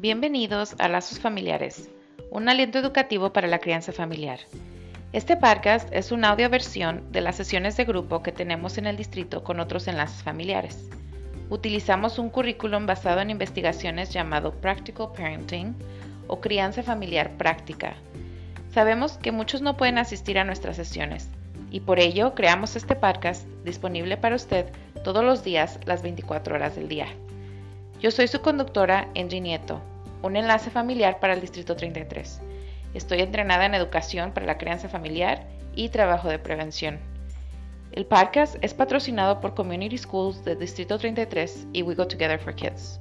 Bienvenidos a Lazos Familiares, un aliento educativo para la crianza familiar. Este podcast es una audio versión de las sesiones de grupo que tenemos en el distrito con otros enlaces familiares. Utilizamos un currículum basado en investigaciones llamado Practical Parenting o Crianza Familiar Práctica. Sabemos que muchos no pueden asistir a nuestras sesiones y por ello creamos este podcast disponible para usted todos los días, las 24 horas del día. Yo soy su conductora, Angie Nieto, un enlace familiar para el Distrito 33. Estoy entrenada en educación para la crianza familiar y trabajo de prevención. El podcast es patrocinado por Community Schools del Distrito 33 y We Go Together for Kids.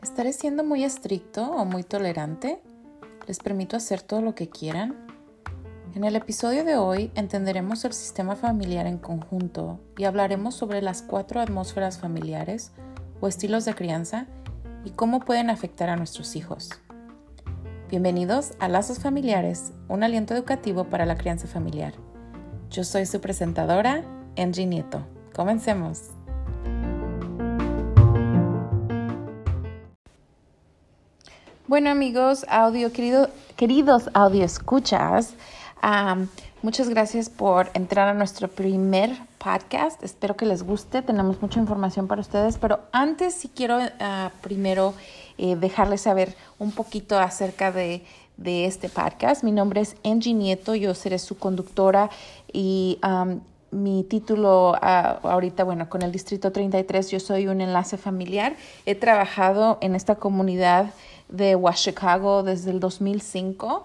¿Estaré siendo muy estricto o muy tolerante? Les permito hacer todo lo que quieran? En el episodio de hoy entenderemos el sistema familiar en conjunto y hablaremos sobre las cuatro atmósferas familiares o estilos de crianza y cómo pueden afectar a nuestros hijos. Bienvenidos a Lazos Familiares, un aliento educativo para la crianza familiar. Yo soy su presentadora, Angie Nieto. Comencemos. Bueno amigos, audio, querido, queridos audio escuchas, muchas gracias por entrar a nuestro primer podcast. Espero que les guste, tenemos mucha información para ustedes, pero antes sí quiero ah, primero eh, dejarles saber un poquito acerca de, este podcast. Mi nombre es Angie Nieto, yo seré su conductora y mi título ah, ahorita, bueno, con el Distrito 33, yo soy un enlace familiar. He trabajado en esta comunidad de Chicago desde el 2005.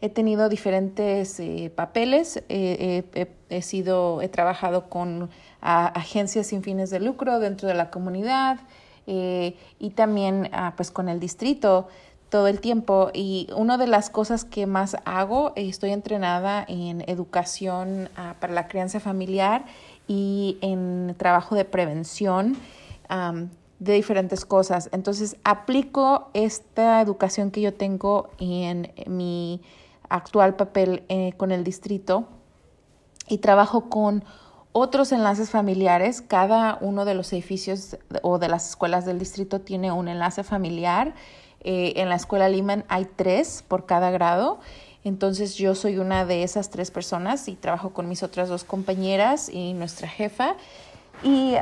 he tenido diferentes eh, papeles, he sido, he trabajado con agencias sin fines de lucro dentro de la comunidad eh, y también ah, pues con el distrito todo el tiempo y una de las cosas que más hago, estoy entrenada en educación ah, para la crianza familiar y en trabajo de prevención de diferentes cosas. Entonces, aplico esta educación que yo tengo en mi actual papel eh, con el distrito y trabajo con otros enlaces familiares. Cada uno de los edificios o de las escuelas del distrito tiene un enlace familiar. Eh, en la escuela Lehman hay tres por cada grado. Entonces yo soy una de esas tres personas y trabajo con mis otras dos compañeras y nuestra jefa. Y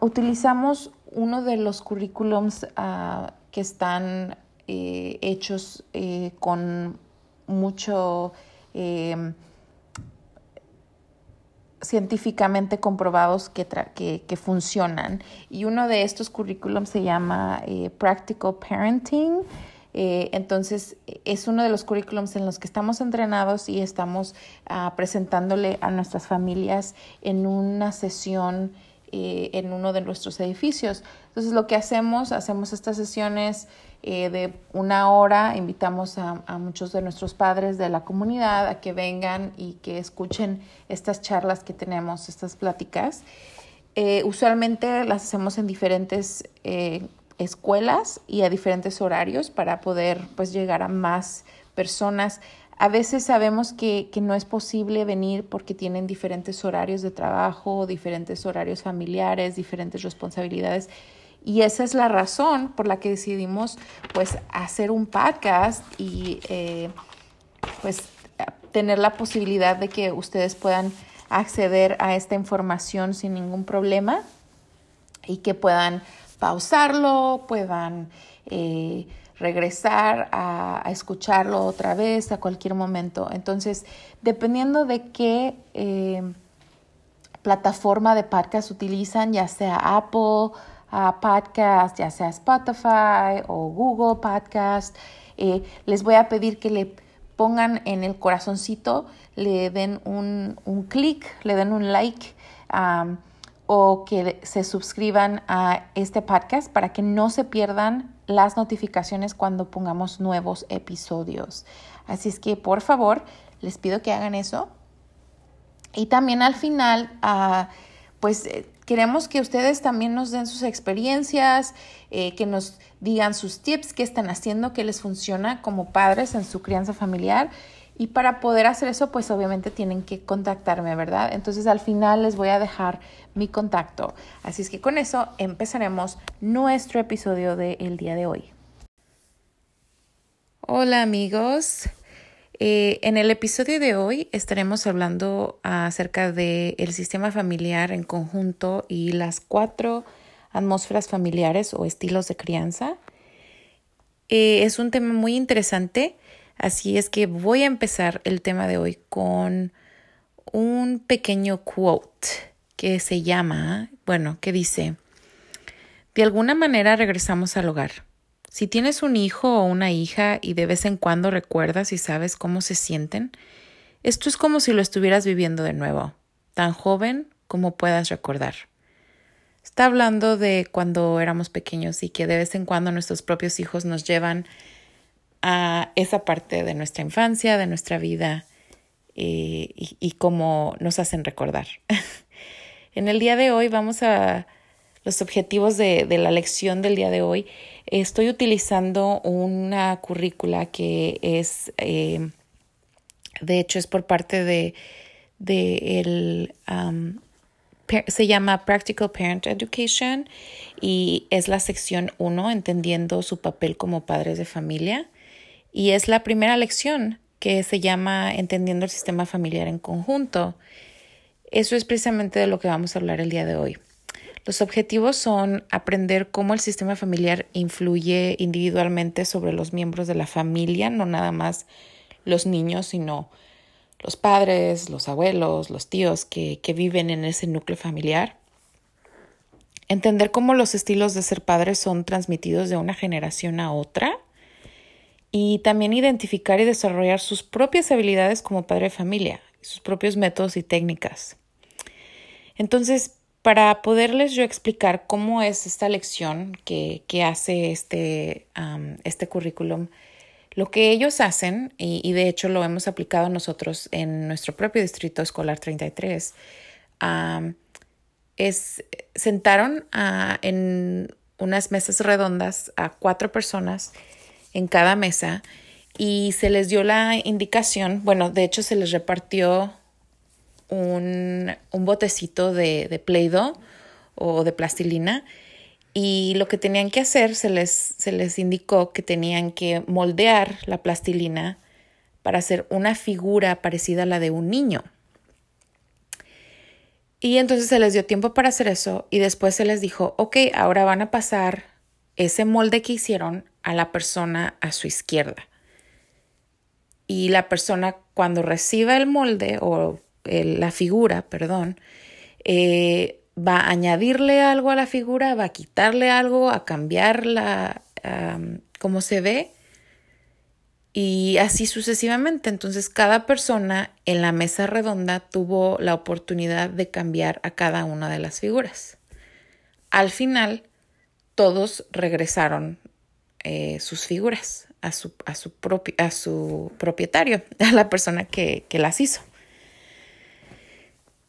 utilizamos uno de los currículums ah, que están eh, hechos eh, con mucho em, científicamente comprobados que, que, funcionan. Y uno de estos currículums se llama eh, Practical Parenting. entonces, es uno de los currículums en los que estamos entrenados y estamos ah, presentándole a nuestras familias en una sesión eh, en uno de nuestros edificios. Entonces lo que hacemos, hacemos estas sesiones eh, de una hora, invitamos a, muchos de nuestros padres de la comunidad a que vengan y que escuchen estas charlas que tenemos, estas pláticas. Eh, usualmente las hacemos en diferentes escuelas y a diferentes horarios para poder pues llegar a más personas. A veces sabemos que, no es posible venir porque tienen diferentes horarios de trabajo, diferentes horarios familiares, diferentes responsabilidades. Y esa es la razón por la que decidimos pues hacer un podcast y eh, pues tener la posibilidad de que ustedes puedan acceder a esta información sin ningún problema y que puedan pausarlo, puedan eh, regresar a, escucharlo otra vez a cualquier momento. Entonces, dependiendo de qué eh, plataforma de podcast utilizan, ya sea Apple uh, Podcast, ya sea Spotify o Google Podcast, eh, les voy a pedir que le pongan en el corazoncito, le den un, un clic, le den un like. O que se suscriban a este podcast para que no se pierdan las notificaciones cuando pongamos nuevos episodios. Así es que por favor, les pido que hagan eso. Y también al final, ah, pues eh, queremos que ustedes también nos den sus experiencias, eh, que nos digan sus tips, qué están haciendo, qué les funciona como padres en su crianza familiar Y para poder hacer eso, pues obviamente tienen que contactarme, ¿verdad? Entonces al final les voy a dejar mi contacto. Así es que con eso empezaremos nuestro episodio del día de hoy. Hola amigos. Eh, en el episodio de hoy estaremos hablando acerca del el sistema familiar en conjunto y las cuatro atmósferas familiares o estilos de crianza. Eh, es un tema muy interesante, así es que voy a empezar el tema de hoy con un pequeño quote que se llama, bueno, que dice, de alguna manera regresamos al hogar. Si tienes un hijo o una hija y de vez en cuando recuerdas y sabes cómo se sienten, esto es como si lo estuvieras viviendo de nuevo, tan joven como puedas recordar. Está hablando de cuando éramos pequeños y que de vez en cuando nuestros propios hijos nos llevan a esa parte de nuestra infancia, de nuestra vida eh, y, cómo nos hacen recordar. en el día de hoy vamos a los objetivos de, la lección del día de hoy. Estoy utilizando una currícula que es, eh, de hecho, es por parte de, de el, se llama Practical Parent Education y es la sección 1, entendiendo su papel como padres de familia. Y es la primera lección que se llama Entendiendo el sistema familiar en conjunto. Eso es precisamente de lo que vamos a hablar el día de hoy. Los objetivos son aprender cómo el sistema familiar influye individualmente sobre los miembros de la familia, no nada más los niños, sino los padres, los abuelos, los tíos que, que viven en ese núcleo familiar. Entender cómo los estilos de ser padres son transmitidos de una generación a otra y también identificar y desarrollar sus propias habilidades como padre de familia, sus propios métodos y técnicas. Entonces, para poderles yo explicar cómo es esta lección que, que hace este, este currículum, lo que ellos hacen, y, de hecho lo hemos aplicado nosotros en nuestro propio distrito escolar 33, es sentaron en unas mesas redondas a cuatro personas en cada mesa y se les dio la indicación, bueno, de hecho se les repartió un, un botecito de, de Play-Doh o de plastilina y lo que tenían que hacer, se les, se les indicó que tenían que moldear la plastilina para hacer una figura parecida a la de un niño. Y entonces se les dio tiempo para hacer eso y después se les dijo, ok, ahora van a pasar ese molde que hicieron a la persona a su izquierda. Y la persona cuando reciba el molde o la figura, perdón, eh, va a añadirle algo a la figura, va a quitarle algo, a cambiarla como se ve y así sucesivamente. Entonces cada persona en la mesa redonda tuvo la oportunidad de cambiar a cada una de las figuras. Al final, todos regresaron eh, sus figuras a su, a, su a su propietario, a la persona que, que las hizo.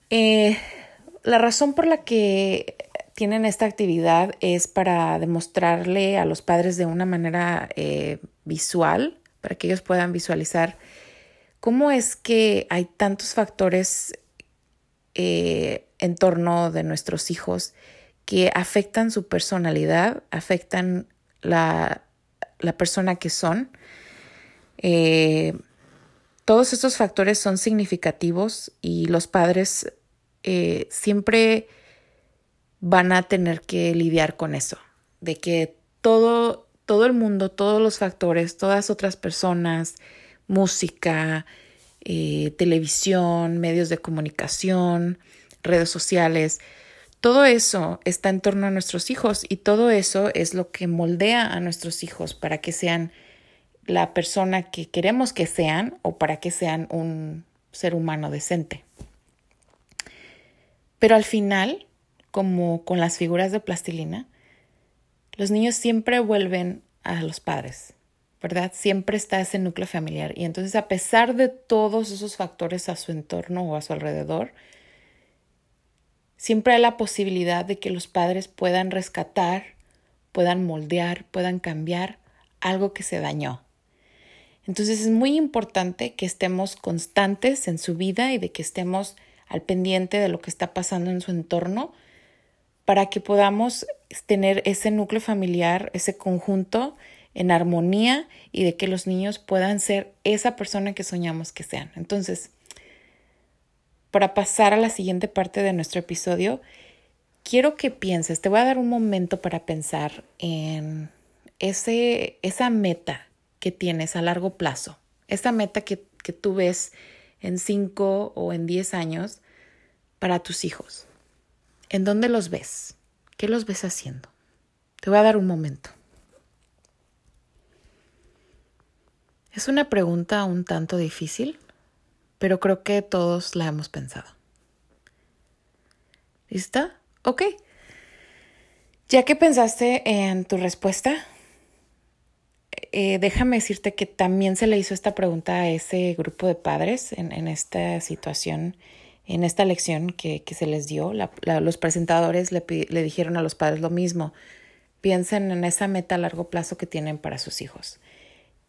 Eh, la razón por la que tienen esta actividad es para demostrarle a los padres de una manera eh, visual, para que ellos puedan visualizar cómo es que hay tantos factores en torno de nuestros hijos que afectan su personalidad, afectan la, persona que son. Eh, todos estos factores son significativos y los padres eh, siempre van a tener que lidiar con eso, de que todo, todo el mundo, todos los factores, todas otras personas, música, eh, televisión, medios de comunicación, redes sociales, todo eso está en torno a nuestros hijos y todo eso es lo que moldea a nuestros hijos para que sean la persona que queremos que sean o para que sean un ser humano decente. Pero al final, como con las figuras de plastilina, los niños siempre vuelven a los padres, ¿verdad? Siempre está ese núcleo familiar. Y entonces, a pesar de todos esos factores a su entorno o a su alrededor, siempre hay la posibilidad de que los padres puedan rescatar, puedan moldear, puedan cambiar algo que se dañó. Entonces es muy importante que estemos constantes en su vida y de que estemos al pendiente de lo que está pasando en su entorno para que podamos tener ese núcleo familiar, ese conjunto en armonía y de que los niños puedan ser esa persona que soñamos que sean. Entonces, para pasar a la siguiente parte de nuestro episodio, quiero que pienses, te voy a dar un momento para pensar en ese, esa meta que tienes a largo plazo, esa meta que, que tú ves en 5 o en 10 años para tus hijos. ¿En dónde los ves? ¿Qué los ves haciendo? Te voy a dar un momento. Es una pregunta un tanto difícil, pero creo que todos la hemos pensado. ¿Lista? Ok. Ya que pensaste en tu respuesta, eh, déjame decirte que también se le hizo esta pregunta a ese grupo de padres en, esta situación, en esta lección que, se les dio. los presentadores le, le dijeron a los padres lo mismo. Piensen en esa meta a largo plazo que tienen para sus hijos.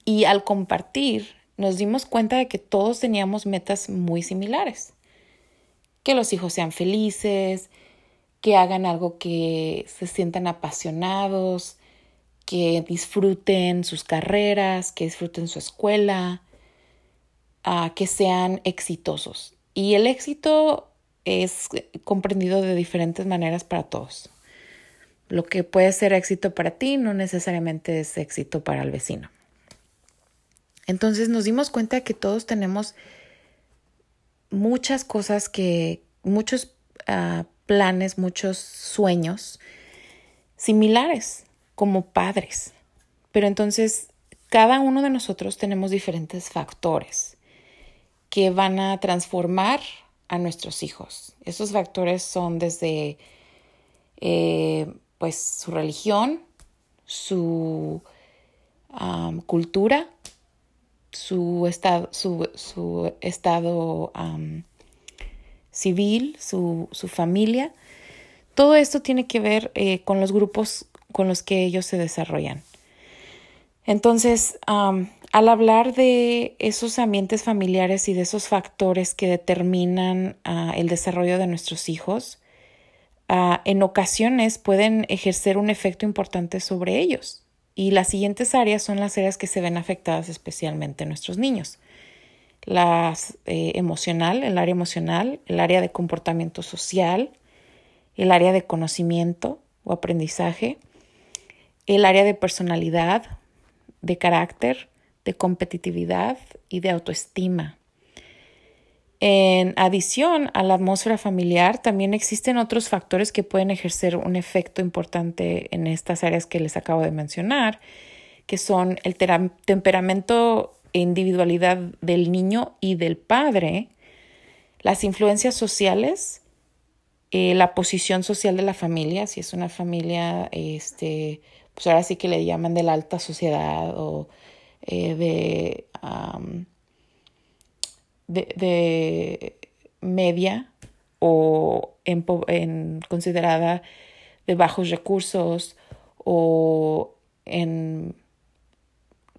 Y al compartir, nos dimos cuenta de que todos teníamos metas muy similares. Que los hijos sean felices, que hagan algo que se sientan apasionados, que disfruten sus carreras, que disfruten su escuela, que sean exitosos. Y el éxito es comprendido de diferentes maneras para todos. Lo que puede ser éxito para ti no necesariamente es éxito para el vecino. Entonces nos dimos cuenta que todos tenemos muchas cosas que, muchos uh, planes, muchos sueños similares como padres. Pero entonces cada uno de nosotros tenemos diferentes factores que van a transformar a nuestros hijos. Esos factores son desde eh, pues su religión, su cultura, su estado, su, su estado civil, su, su, familia. Todo esto tiene que ver eh, con los grupos con los que ellos se desarrollan. Entonces, al hablar de esos ambientes familiares y de esos factores que determinan uh, el desarrollo de nuestros hijos, uh, en ocasiones pueden ejercer un efecto importante sobre ellos. Y las siguientes áreas son las áreas que se ven afectadas especialmente en nuestros niños. Las eh, emocional, el área emocional, el área de comportamiento social, el área de conocimiento o aprendizaje, el área de personalidad, de carácter, de competitividad y de autoestima. En adición a la atmósfera familiar, también existen otros factores que pueden ejercer un efecto importante en estas áreas que les acabo de mencionar, que son el temperamento e individualidad del niño y del padre, las influencias sociales, eh, la posición social de la familia, si es una familia, este, pues ahora sí que le llaman de la alta sociedad o eh, de de, media o en, considerada de bajos recursos o en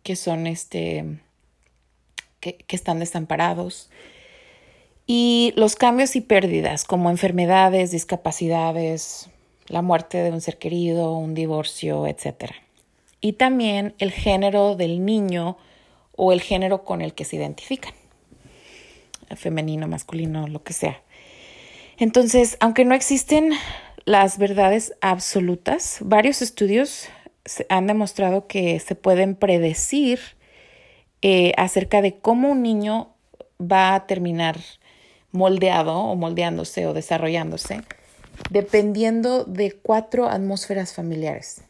que son este que, que, están desamparados y los cambios y pérdidas como enfermedades, discapacidades, la muerte de un ser querido, un divorcio, etc. Y también el género del niño o el género con el que se identifican femenino, masculino, lo que sea. Entonces, aunque no existen las verdades absolutas, varios estudios han demostrado que se pueden predecir eh, acerca de cómo un niño va a terminar moldeado o moldeándose o desarrollándose, dependiendo de cuatro atmósferas familiares.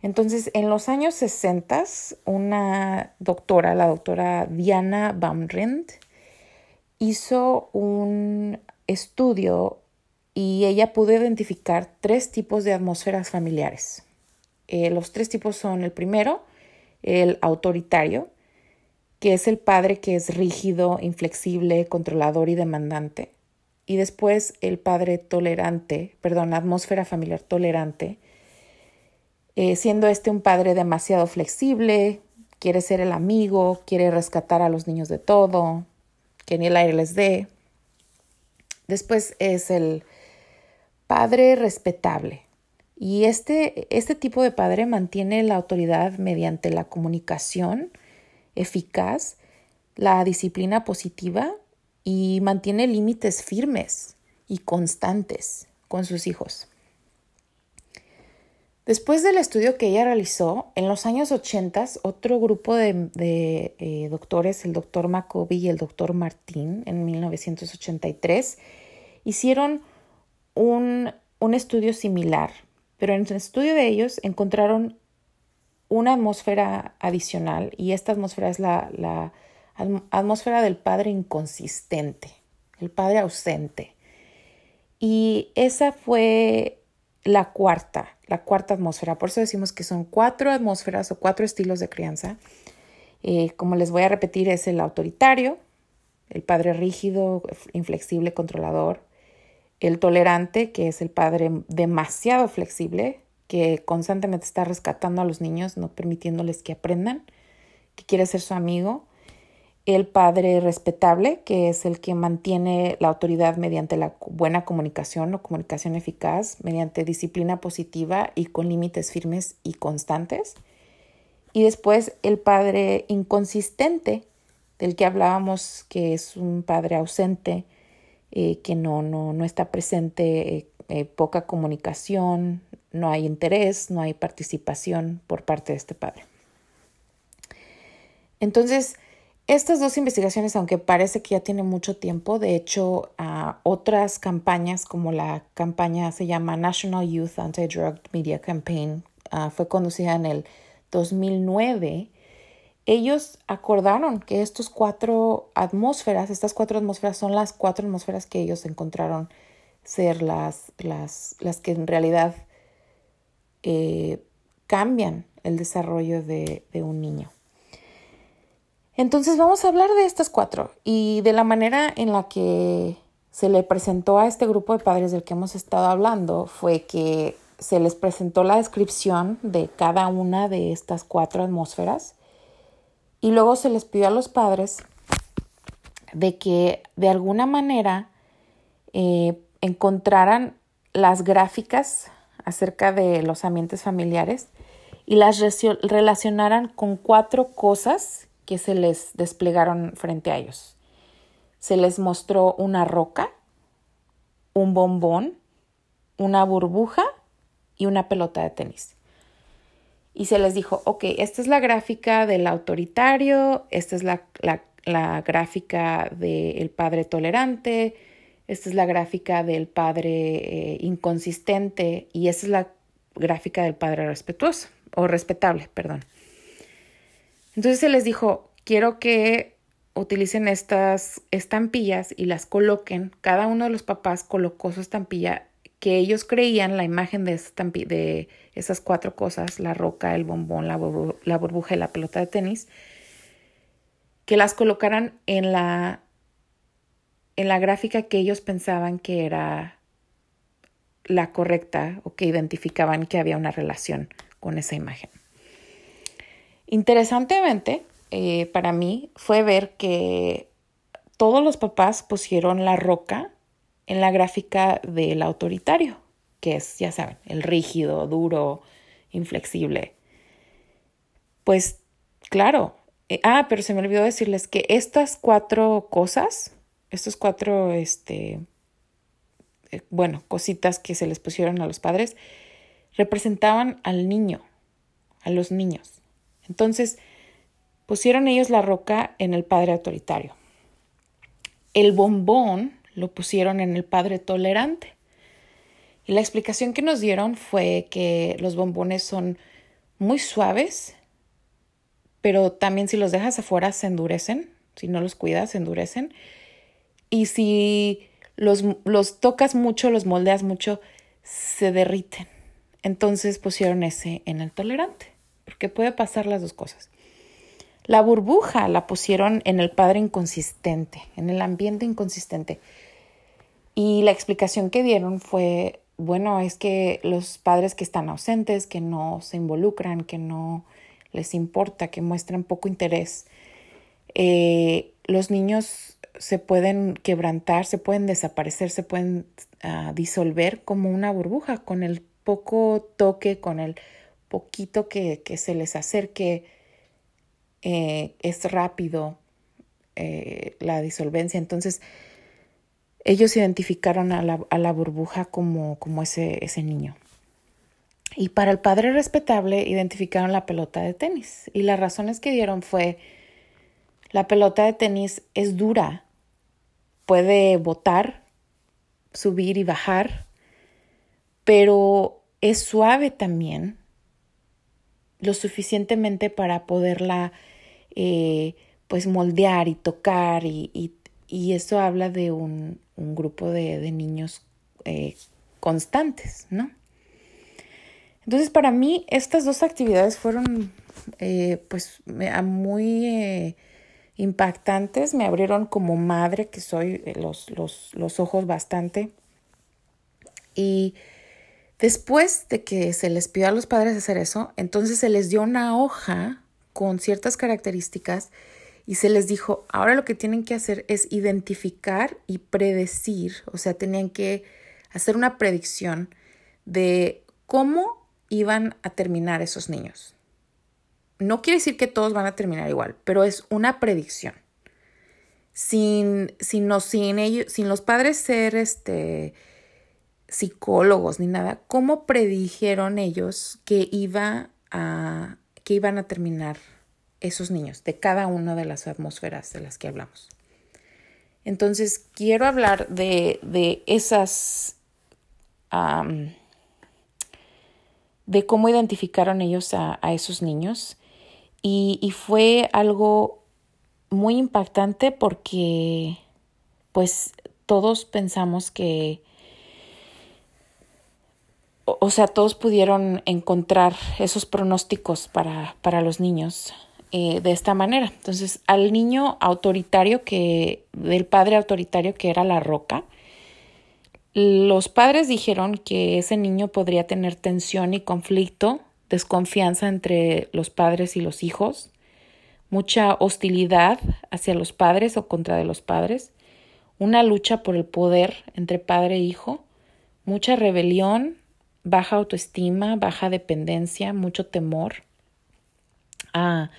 Entonces, en los años 60, una doctora, la doctora Diana Baumrind, hizo un estudio y ella pudo identificar tres tipos de atmósferas familiares. Eh, los tres tipos son el primero, el autoritario, que es el padre que es rígido, inflexible, controlador y demandante. Y después el padre tolerante, perdón, atmósfera familiar tolerante, eh, siendo este un padre demasiado flexible, quiere ser el amigo, quiere rescatar a los niños de todo, que ni el aire les dé. Después es el padre respetable. Y este, este tipo de padre mantiene la autoridad mediante la comunicación eficaz, la disciplina positiva y mantiene límites firmes y constantes con sus hijos. Después del estudio que ella realizó, en los años 80, otro grupo de, eh, doctores, el doctor Macoby y el doctor Martín, en 1983, hicieron un, estudio similar, pero en el estudio de ellos encontraron una atmósfera adicional y esta atmósfera es la, la atmósfera del padre inconsistente, el padre ausente. Y esa fue la cuarta, la cuarta atmósfera. Por eso decimos que son cuatro atmósferas o cuatro estilos de crianza. Eh, como les voy a repetir, es el autoritario, el padre rígido, inflexible, controlador, el tolerante, que es el padre demasiado flexible, que constantemente está rescatando a los niños, no permitiéndoles que aprendan, que quiere ser su amigo, el padre respetable, que es el que mantiene la autoridad mediante la buena comunicación o comunicación eficaz, mediante disciplina positiva y con límites firmes y constantes. Y después el padre inconsistente, del que hablábamos, que es un padre ausente, eh, que no, no, no, está presente, eh, eh, poca comunicación, no hay interés, no hay participación por parte de este padre. Entonces, estas dos investigaciones, aunque parece que ya tiene mucho tiempo, de hecho, otras campañas como la campaña se llama National Youth Anti-Drug Media Campaign, ah, fue conducida en el 2009. Ellos acordaron que estos cuatro atmósferas, estas cuatro atmósferas son las cuatro atmósferas que ellos encontraron ser las, las, las que en realidad eh, cambian el desarrollo de un niño. Entonces vamos a hablar de estas cuatro y de la manera en la que se le presentó a este grupo de padres del que hemos estado hablando fue que se les presentó la descripción de cada una de estas cuatro atmósferas y luego se les pidió a los padres de que de alguna manera eh, encontraran las gráficas acerca de los ambientes familiares y las relacionaran con cuatro cosas que se les desplegaron frente a ellos. Se les mostró una roca, un bombón, una burbuja y una pelota de tenis. Y se les dijo, ok, esta es la gráfica del autoritario, esta es la, gráfica del padre tolerante, esta es la gráfica del padre eh, inconsistente y esta es la gráfica del padre respetuoso o respetable, perdón. Entonces se les dijo, quiero que utilicen estas estampillas y las coloquen. Cada uno de los papás colocó su estampilla que ellos creían la imagen de, de esas cuatro cosas, la roca, el bombón, la, burbuja y la pelota de tenis, que las colocaran en la, en la gráfica que ellos pensaban que era la correcta o que identificaban que había una relación con esa imagen. Interesantemente, eh, para mí fue ver que todos los papás pusieron la roca en la gráfica del autoritario, que es, ya saben, el rígido, duro, inflexible. Pues claro, eh, ah, pero se me olvidó decirles que estas cuatro cosas, estos cuatro, este, eh, bueno, cositas que se les pusieron a los padres, representaban al niño, a los niños. Entonces, pusieron ellos la roca en el padre autoritario. El bombón lo pusieron en el padre tolerante. Y la explicación que nos dieron fue que los bombones son muy suaves, pero también si los dejas afuera se endurecen, si no los cuidas se endurecen. Y si los, los tocas mucho, los moldeas mucho, se derriten. Entonces pusieron ese en el tolerante porque puede pasar las dos cosas. La burbuja la pusieron en el padre inconsistente, en el ambiente inconsistente. Y la explicación que dieron fue, bueno, es que los padres que están ausentes, que no se involucran, que no les importa, que muestran poco interés. Eh, los niños se pueden quebrantar, se pueden desaparecer, se pueden ah, disolver como una burbuja con el poco toque, con el poquito que, se les acerque. Eh, es rápido eh, la disolvencia. Entonces, ellos identificaron a la, a la burbuja como, como ese, ese niño. Y para el padre respetable identificaron la pelota de tenis. Y las razones que dieron fue, la pelota de tenis es dura, puede botar, subir y bajar, pero es suave también, lo suficientemente para poderla eh, pues moldear y tocar y, eso habla de un, grupo de, niños eh, constantes, ¿no? Entonces, para mí, estas dos actividades fueron eh, pues muy impactantes, me abrieron como madre, que soy, los, los, los ojos bastante. Y después de que se les pidió a los padres hacer eso, entonces se les dio una hoja con ciertas características y se les dijo, ahora lo que tienen que hacer es identificar y predecir, o sea, tenían que hacer una predicción de cómo iban a terminar esos niños. No quiere decir que todos van a terminar igual, pero es una predicción. Sin, sin, sin, ellos, sin los padres ser este, psicólogos ni nada, ¿cómo predijeron ellos que, iba a, que iban a terminar esos niños de cada una de las atmósferas de las que hablamos? Entonces, quiero hablar de, de esas, de cómo identificaron ellos a, a esos niños y, fue algo muy impactante porque pues todos pensamos que, o, sea, todos pudieron encontrar esos pronósticos para, para los niños eh, de esta manera. Entonces, al niño autoritario que, del padre autoritario que era la roca, los padres dijeron que ese niño podría tener tensión y conflicto desconfianza entre los padres y los hijos, mucha hostilidad hacia los padres o contra de los padres, una lucha por el poder entre padre e hijo, mucha rebelión, baja autoestima, baja dependencia, mucho temor, ah,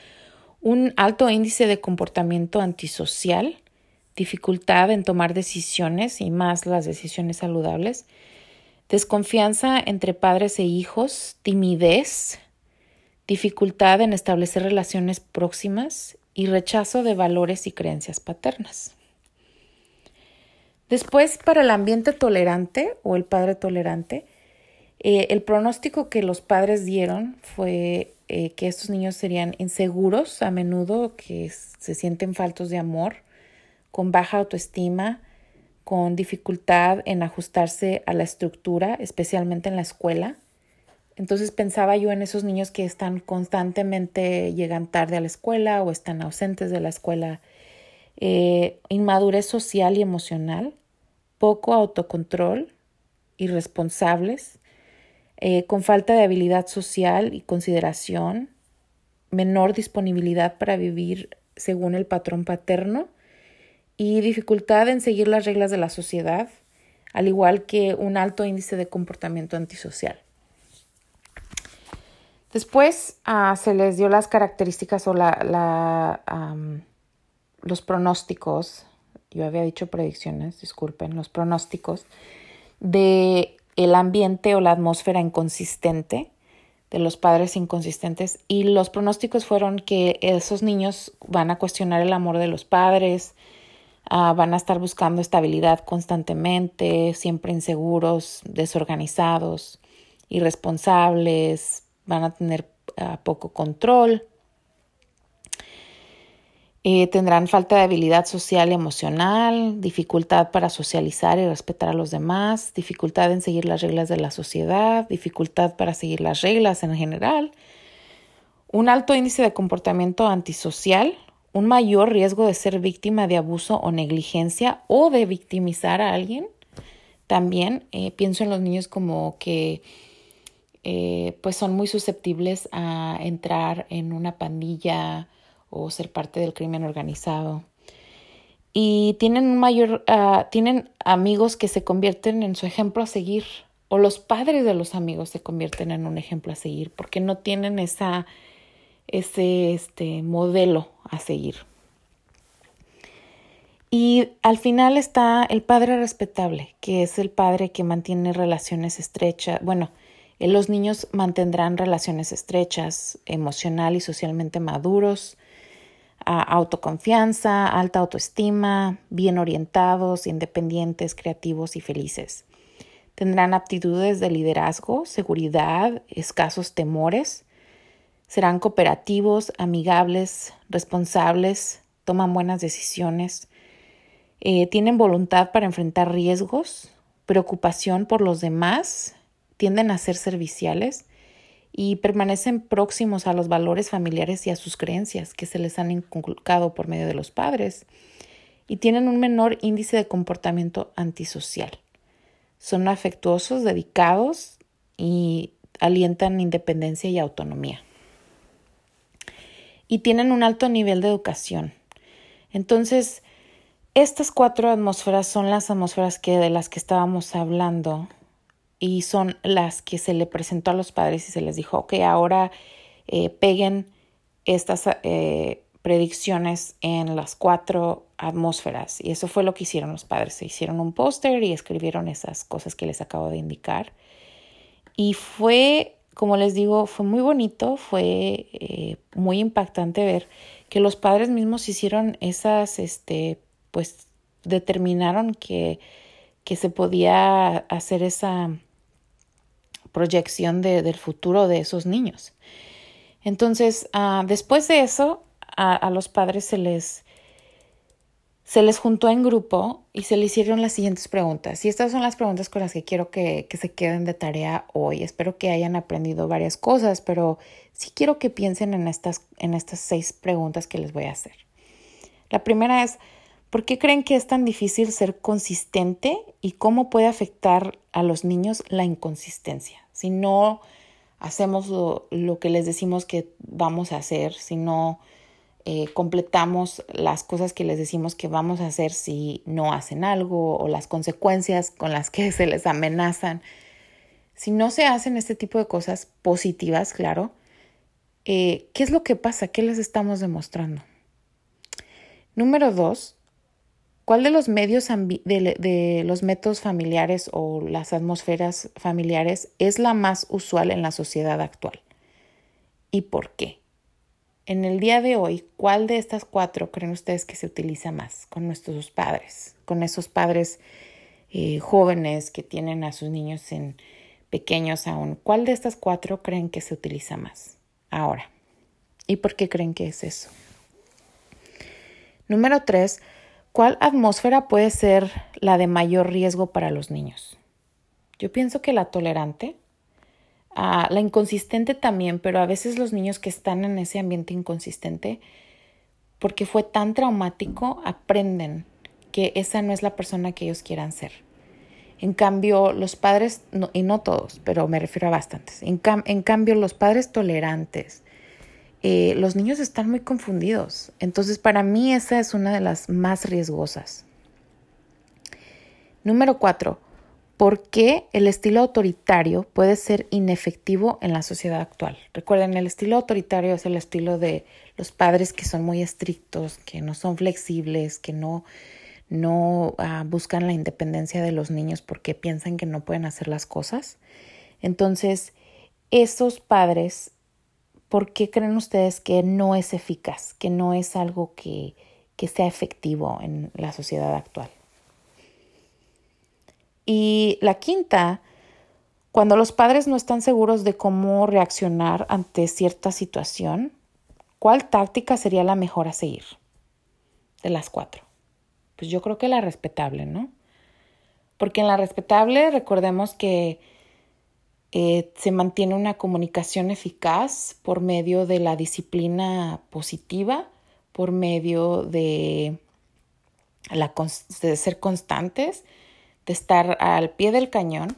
un alto índice de comportamiento antisocial, dificultad en tomar decisiones y más las decisiones saludables, desconfianza entre padres e hijos, timidez, dificultad en establecer relaciones próximas y rechazo de valores y creencias paternas. Después, para el ambiente tolerante o el padre tolerante, eh, el pronóstico que los padres dieron fue eh, que estos niños serían inseguros a menudo, que se sienten faltos de amor, con baja autoestima, con dificultad en ajustarse a la estructura, especialmente en la escuela. Entonces pensaba yo en esos niños que están constantemente, llegan tarde a la escuela o están ausentes de la escuela. Eh, inmadurez social y emocional, poco autocontrol, irresponsables, eh, con falta de habilidad social y consideración, menor disponibilidad para vivir según el patrón paterno y dificultad en seguir las reglas de la sociedad, al igual que un alto índice de comportamiento antisocial. Después ah, se les dio las características o la, los pronósticos, yo había dicho predicciones, disculpen, los pronósticos de el ambiente o la atmósfera inconsistente, de los padres inconsistentes, y los pronósticos fueron que esos niños van a cuestionar el amor de los padres, Ah, van a estar buscando estabilidad constantemente, siempre inseguros, desorganizados, irresponsables, van a tener ah, poco control, eh, tendrán falta de habilidad social y emocional, dificultad para socializar y respetar a los demás, dificultad en seguir las reglas de la sociedad, dificultad para seguir las reglas en general, un alto índice de comportamiento antisocial, un mayor riesgo de ser víctima de abuso o negligencia o de victimizar a alguien. También eh, pienso en los niños como que eh, pues son muy susceptibles a entrar en una pandilla o ser parte del crimen organizado. Y tienen un mayor, ah, tienen amigos que se convierten en su ejemplo a seguir, o los padres de los amigos se convierten en un ejemplo a seguir, porque no tienen esa, ese este, modelo a seguir. Y al final está el padre respetable, que es el padre que mantiene relaciones estrechas. Bueno, los niños mantendrán relaciones estrechas, emocional y socialmente maduros, autoconfianza, alta autoestima, bien orientados, independientes, creativos y felices. Tendrán aptitudes de liderazgo, seguridad, escasos temores. Serán cooperativos, amigables, responsables, toman buenas decisiones, eh, tienen voluntad para enfrentar riesgos, preocupación por los demás, tienden a ser serviciales y permanecen próximos a los valores familiares y a sus creencias que se les han inculcado por medio de los padres y tienen un menor índice de comportamiento antisocial. Son afectuosos, dedicados y alientan independencia y autonomía. Y tienen un alto nivel de educación. Entonces, estas cuatro atmósferas son las atmósferas que, de las que estábamos hablando y son las que se le presentó a los padres y se les dijo, ok, ahora eh, peguen estas eh, predicciones en las cuatro atmósferas. Y eso fue lo que hicieron los padres. Se hicieron un póster y escribieron esas cosas que les acabo de indicar. Y fue, como les digo, fue muy bonito, fue eh, muy impactante ver que los padres mismos hicieron esas este, pues determinaron que, que se podía hacer esa proyección de, del futuro de esos niños. Entonces, uh, después de eso, a, los padres se les, se les juntó en grupo y se les hicieron las siguientes preguntas. Y estas son las preguntas con las que quiero que, que se queden de tarea hoy. Espero que hayan aprendido varias cosas, pero sí quiero que piensen en estas, en estas seis preguntas que les voy a hacer. La primera es, ¿Por qué creen que es tan difícil ser consistente y cómo puede afectar a los niños la inconsistencia? Si no hacemos lo, que les decimos que vamos a hacer, si no eh, completamos las cosas que les decimos que vamos a hacer si no hacen algo o las consecuencias con las que se les amenazan. Si no se hacen este tipo de cosas positivas, claro, eh, ¿qué es lo que pasa? ¿Qué les estamos demostrando? Número dos, ¿Cuál de los medios de, los métodos familiares o las atmósferas familiares es la más usual en la sociedad actual? ¿Y por qué? En el día de hoy, ¿cuál de estas cuatro creen ustedes que se utiliza más con nuestros padres? Con esos padres eh, jóvenes que tienen a sus niños en pequeños aún. ¿Cuál de estas cuatro creen que se utiliza más ahora? ¿Y por qué creen que es eso? Número tres, ¿Cuál atmósfera puede ser la de mayor riesgo para los niños? Yo pienso que la tolerante, ah, la inconsistente también, pero a veces los niños que están en ese ambiente inconsistente, porque fue tan traumático, aprenden que esa no es la persona que ellos quieran ser. En cambio, los padres, y no todos, pero me refiero a bastantes, en cambio, los padres tolerantes, eh, los niños están muy confundidos. Entonces, para mí esa es una de las más riesgosas. Número cuatro, ¿por qué el estilo autoritario puede ser inefectivo en la sociedad actual? Recuerden, el estilo autoritario es el estilo de los padres que son muy estrictos, que no son flexibles, que no, no ah, buscan la independencia de los niños porque piensan que no pueden hacer las cosas. Entonces, esos padres ¿por qué creen ustedes que no es eficaz, que no es algo que, que sea efectivo en la sociedad actual? Y la quinta, cuando los padres no están seguros de cómo reaccionar ante cierta situación, ¿cuál táctica sería la mejor a seguir? De las cuatro. Pues yo creo que la respetable, ¿no? Porque en la respetable recordemos que eh, se mantiene una comunicación eficaz por medio de la disciplina positiva, por medio de, la, de ser constantes, de estar al pie del cañón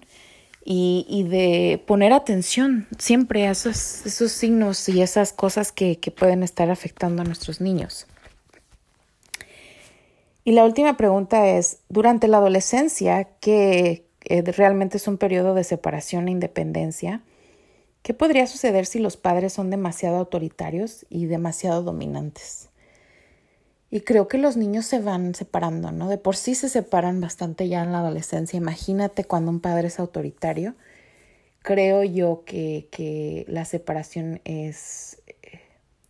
y, de poner atención siempre a esos, esos signos y esas cosas que, que pueden estar afectando a nuestros niños. Y la última pregunta es, durante la adolescencia, que eh, realmente es un periodo de separación e independencia, ¿qué podría suceder si los padres son demasiado autoritarios y demasiado dominantes? Y creo que los niños se van separando, ¿no? De por sí se separan bastante ya en la adolescencia. Imagínate cuando un padre es autoritario. Creo yo que, que la separación es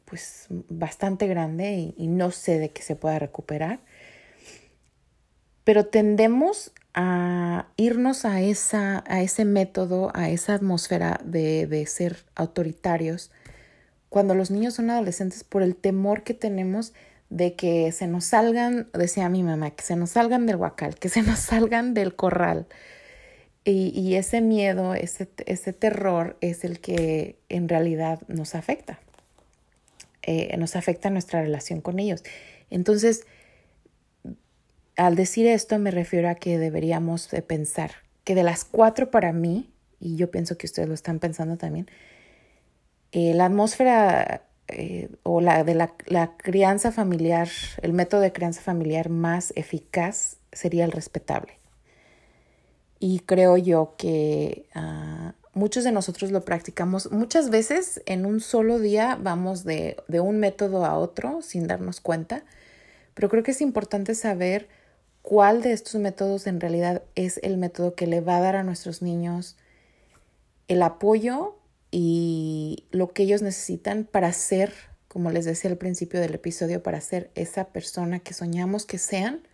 pues bastante grande y, y, no sé de que se pueda recuperar. Pero tendemos a irnos a, esa, a ese método, a esa atmósfera de, de ser autoritarios cuando los niños son adolescentes por el temor que tenemos de que se nos salgan, decía mi mamá, que se nos salgan del huacal, que se nos salgan del corral. Y, ese miedo, ese, ese, terror es el que en realidad nos afecta. Eh, nos afecta nuestra relación con ellos. Entonces, al decir esto me refiero a que deberíamos de pensar que de las cuatro para mí, y yo pienso que ustedes lo están pensando también, eh, la atmósfera eh, o la de la, crianza familiar, el método de crianza familiar más eficaz sería el respetable. Y creo yo que ah, muchos de nosotros lo practicamos muchas veces en un solo día, vamos de, de un método a otro sin darnos cuenta, pero creo que es importante saber cuál de estos métodos en realidad es el método que le va a dar a nuestros niños el apoyo y lo que ellos necesitan para ser, como les decía al principio del episodio, para ser esa persona que soñamos que sean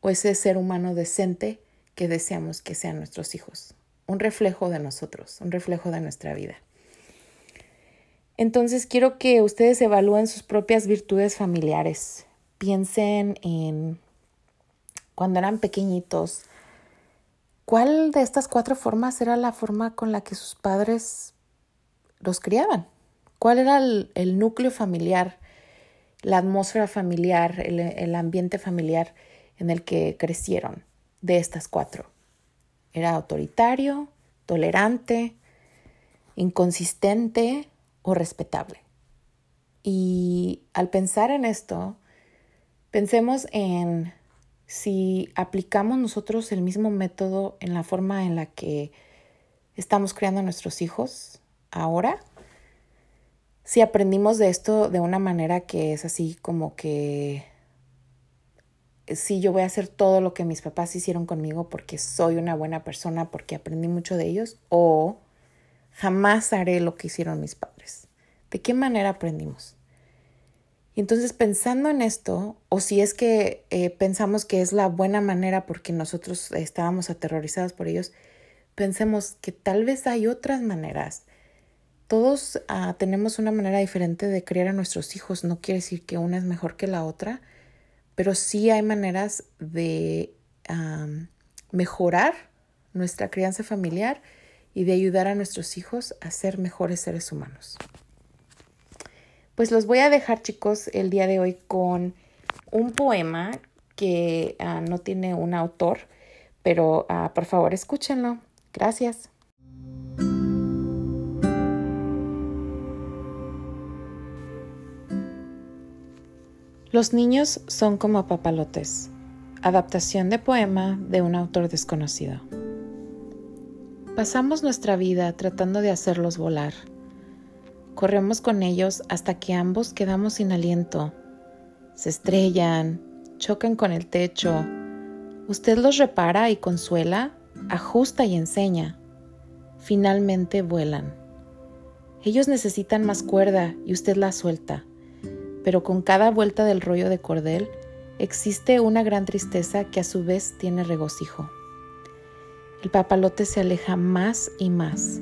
o ese ser humano decente que deseamos que sean nuestros hijos. Un reflejo de nosotros, un reflejo de nuestra vida. Entonces quiero que ustedes evalúen sus propias virtudes familiares. Piensen en cuando eran pequeñitos, ¿Cuál de estas cuatro formas era la forma con la que sus padres los criaban? ¿Cuál era el, núcleo familiar, la atmósfera familiar, el, ambiente familiar en el que crecieron de estas cuatro? ¿Era autoritario, tolerante, inconsistente o respetable? Y al pensar en esto, pensemos en si aplicamos nosotros el mismo método en la forma en la que estamos creando a nuestros hijos ahora, si aprendimos de esto de una manera que es así como que sí, yo voy a hacer todo lo que mis papás hicieron conmigo porque soy una buena persona, porque aprendí mucho de ellos, o jamás haré lo que hicieron mis padres. ¿De qué manera aprendimos? Entonces pensando en esto, o si es que eh, pensamos que es la buena manera porque nosotros estábamos aterrorizados por ellos, pensemos que tal vez hay otras maneras. Todos ah, tenemos una manera diferente de criar a nuestros hijos. No quiere decir que una es mejor que la otra, pero sí hay maneras de mejorar nuestra crianza familiar y de ayudar a nuestros hijos a ser mejores seres humanos. Pues los voy a dejar chicos el día de hoy con un poema que ah, no tiene un autor, pero ah, por favor escúchenlo. Gracias. Los niños son como papalotes. Adaptación de poema de un autor desconocido. Pasamos nuestra vida tratando de hacerlos volar Corremos con ellos hasta que ambos quedamos sin aliento. Se estrellan, chocan con el techo. Usted los repara y consuela, ajusta y enseña. Finalmente vuelan. Ellos necesitan más cuerda y usted la suelta, pero con cada vuelta del rollo de cordel existe una gran tristeza que a su vez tiene regocijo. El papalote se aleja más y más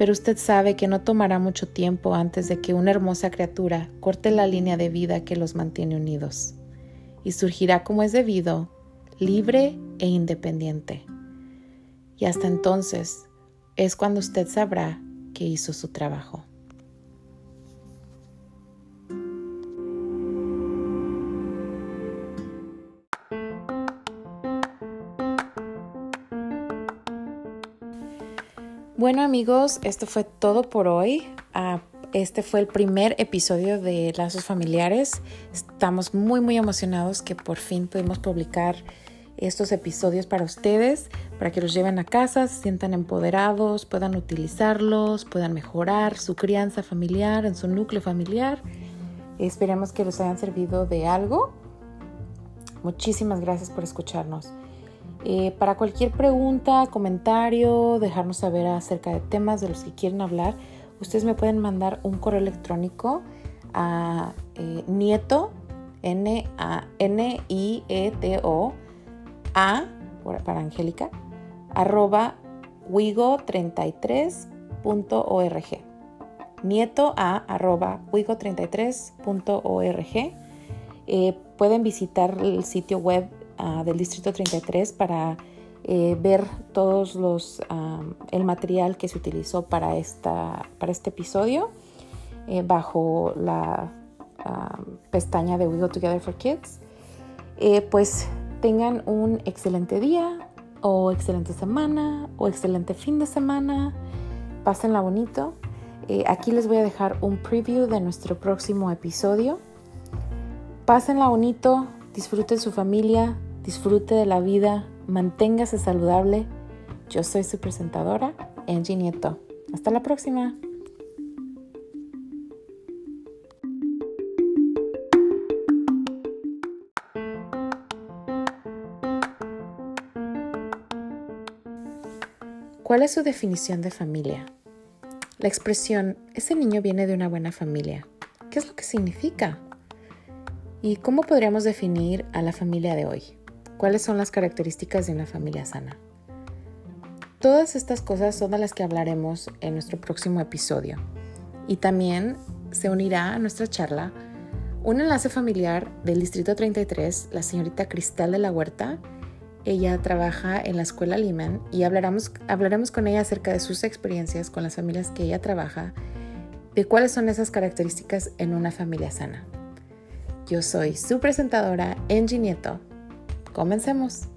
pero usted sabe que no tomará mucho tiempo antes de que una hermosa criatura corte la línea de vida que los mantiene unidos, y surgirá como es debido, libre e independiente. Y hasta entonces es cuando usted sabrá que hizo su trabajo. Bueno amigos, esto fue todo por hoy. Ah, este fue el primer episodio de Lazos Familiares. Estamos muy muy emocionados que por fin pudimos publicar estos episodios para ustedes, para que los lleven a casa, se sientan empoderados, puedan utilizarlos, puedan mejorar su crianza familiar, en su núcleo familiar. Esperemos que les hayan servido de algo. Muchísimas gracias por escucharnos. Eh, para cualquier pregunta, comentario, dejarnos saber acerca de temas de los que quieren hablar, ustedes me pueden mandar un correo electrónico a eh, nieto, N-A-N-I-E-T-O, a, para Angélica, arroba wigo33.org. Nieto a arroba wigo33.org. Eh, pueden visitar el sitio web ah, del Distrito 33 para eh, ver todos los el material que se utilizó para, esta, para este episodio eh, bajo la pestaña de We Go Together for Kids. pues tengan un excelente día o excelente semana o excelente fin de semana. Pásenla bonito. Eh, aquí les voy a dejar un preview de nuestro próximo episodio. Pásenla bonito, disfruten su familia, disfrute de la vida, manténgase saludable. Yo soy su presentadora, Angie Nieto. Hasta la próxima. ¿Cuál es su definición de familia? La expresión, ese niño viene de una buena familia. ¿Qué es lo que significa? ¿Y cómo podríamos definir a la familia de hoy? ¿Cuáles son las características de una familia sana? Todas estas cosas son de las que hablaremos en nuestro próximo episodio. Y también se unirá a nuestra charla un enlace familiar del Distrito 33, la señorita Cristal de la Huerta, ella trabaja en la escuela Lehman y hablaremos, hablaremos con ella acerca de sus experiencias con las familias que ella trabaja, de cuáles son esas características en una familia sana. Yo soy su presentadora, Angie Nieto. Comencemos.